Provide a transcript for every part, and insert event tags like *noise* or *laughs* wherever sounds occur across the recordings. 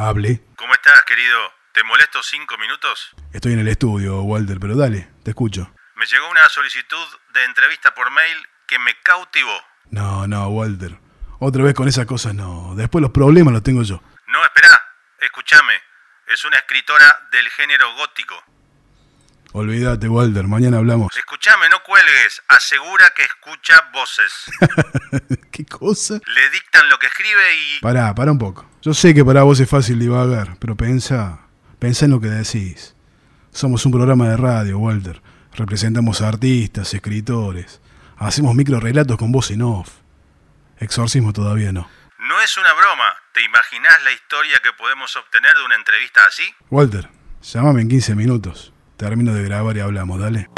Hable. ¿Cómo estás, querido? ¿Te molesto cinco minutos? Estoy en el estudio, Walter, pero dale, te escucho. Me llegó una solicitud de entrevista por mail que me cautivó. No, no, Walter. Otra vez con esas cosas no. Después los problemas los tengo yo. No, espera. Escúchame. Es una escritora del género gótico. Olvídate, Walter, mañana hablamos. Escúchame, no cuelgues. Asegura que escucha voces. *laughs* ¿Qué cosa? Le dictan lo que escribe y... Pará, pará un poco. Yo sé que para vos es fácil divagar, pero pensa, pensa en lo que decís. Somos un programa de radio, Walter. Representamos a artistas, escritores. Hacemos microrelatos con voz en off. Exorcismo todavía no. No es una broma. ¿Te imaginás la historia que podemos obtener de una entrevista así? Walter, llámame en 15 minutos. Termino de grabar y hablamos, dale.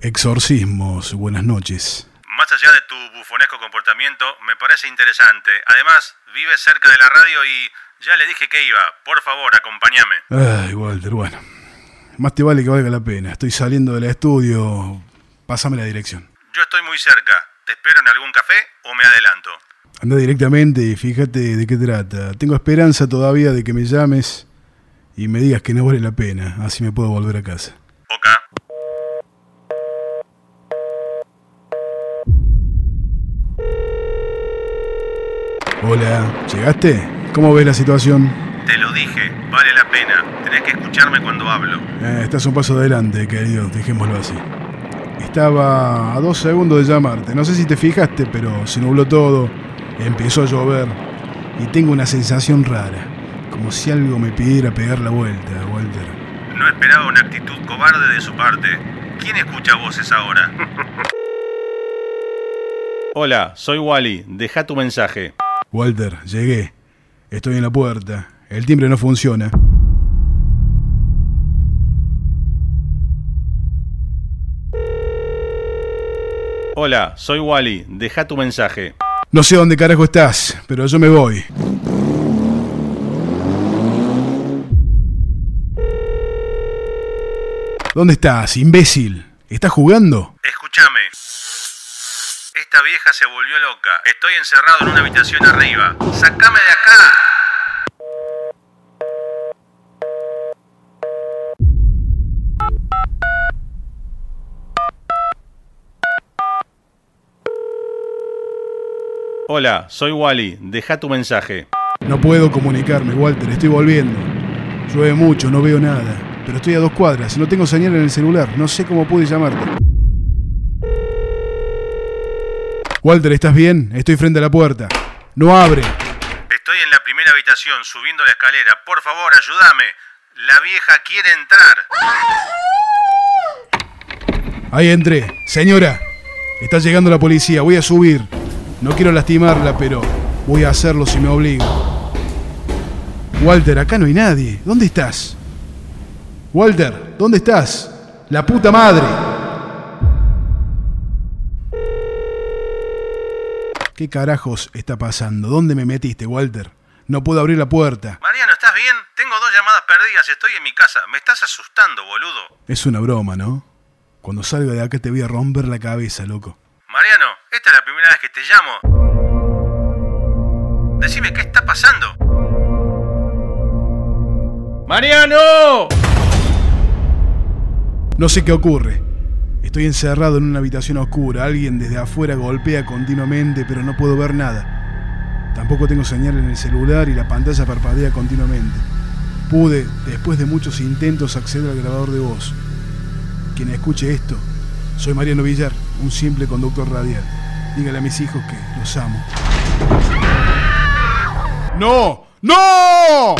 Exorcismos, buenas noches. Más allá de tu bufonesco comportamiento, me parece interesante. Además, vives cerca de la radio y ya le dije que iba. Por favor, acompáñame. Ay, Walter, bueno. Más te vale que valga la pena. Estoy saliendo del estudio. Pásame la dirección. Yo estoy muy cerca. ¿Te espero en algún café o me adelanto? Anda directamente y fíjate de qué trata. Tengo esperanza todavía de que me llames y me digas que no vale la pena. Así me puedo volver a casa. Ok. Hola, ¿llegaste? ¿Cómo ves la situación? Te lo dije, vale la pena. Tenés que escucharme cuando hablo. Eh, estás un paso adelante, querido, dejémoslo así. Estaba a dos segundos de llamarte. No sé si te fijaste, pero se nubló todo, empezó a llover y tengo una sensación rara, como si algo me pidiera pegar la vuelta, Walter. No esperaba una actitud cobarde de su parte. ¿Quién escucha voces ahora? *laughs* Hola, soy Wally. Deja tu mensaje. Walter, llegué. Estoy en la puerta. El timbre no funciona. Hola, soy Wally. Deja tu mensaje. No sé dónde carajo estás, pero yo me voy. ¿Dónde estás, imbécil? ¿Estás jugando? Escúchame. Esta vieja se volvió loca. Estoy encerrado en una habitación arriba. ¡Sácame de acá! Hola, soy Wally. Deja tu mensaje. No puedo comunicarme, Walter. Estoy volviendo. Llueve mucho, no veo nada. Pero estoy a dos cuadras no tengo señal en el celular. No sé cómo pude llamarte. Walter, ¿estás bien? Estoy frente a la puerta. No abre. Estoy en la primera habitación subiendo la escalera. Por favor, ayúdame. La vieja quiere entrar. Ahí entré. Señora, está llegando la policía. Voy a subir. No quiero lastimarla, pero voy a hacerlo si me obliga. Walter, acá no hay nadie. ¿Dónde estás? Walter, ¿dónde estás? La puta madre. ¿Qué carajos está pasando? ¿Dónde me metiste, Walter? No puedo abrir la puerta. Mariano, ¿estás bien? Tengo dos llamadas perdidas. Estoy en mi casa. Me estás asustando, boludo. Es una broma, ¿no? Cuando salga de acá te voy a romper la cabeza, loco. Esta es la primera vez que te llamo. Decime, ¿qué está pasando? ¡Mariano! No sé qué ocurre. Estoy encerrado en una habitación oscura. Alguien desde afuera golpea continuamente, pero no puedo ver nada. Tampoco tengo señal en el celular y la pantalla parpadea continuamente. Pude, después de muchos intentos, acceder al grabador de voz. Quien escuche esto, soy Mariano Villar, un simple conductor radial. Dígale a mis hijos que los amo. ¡No! ¡No!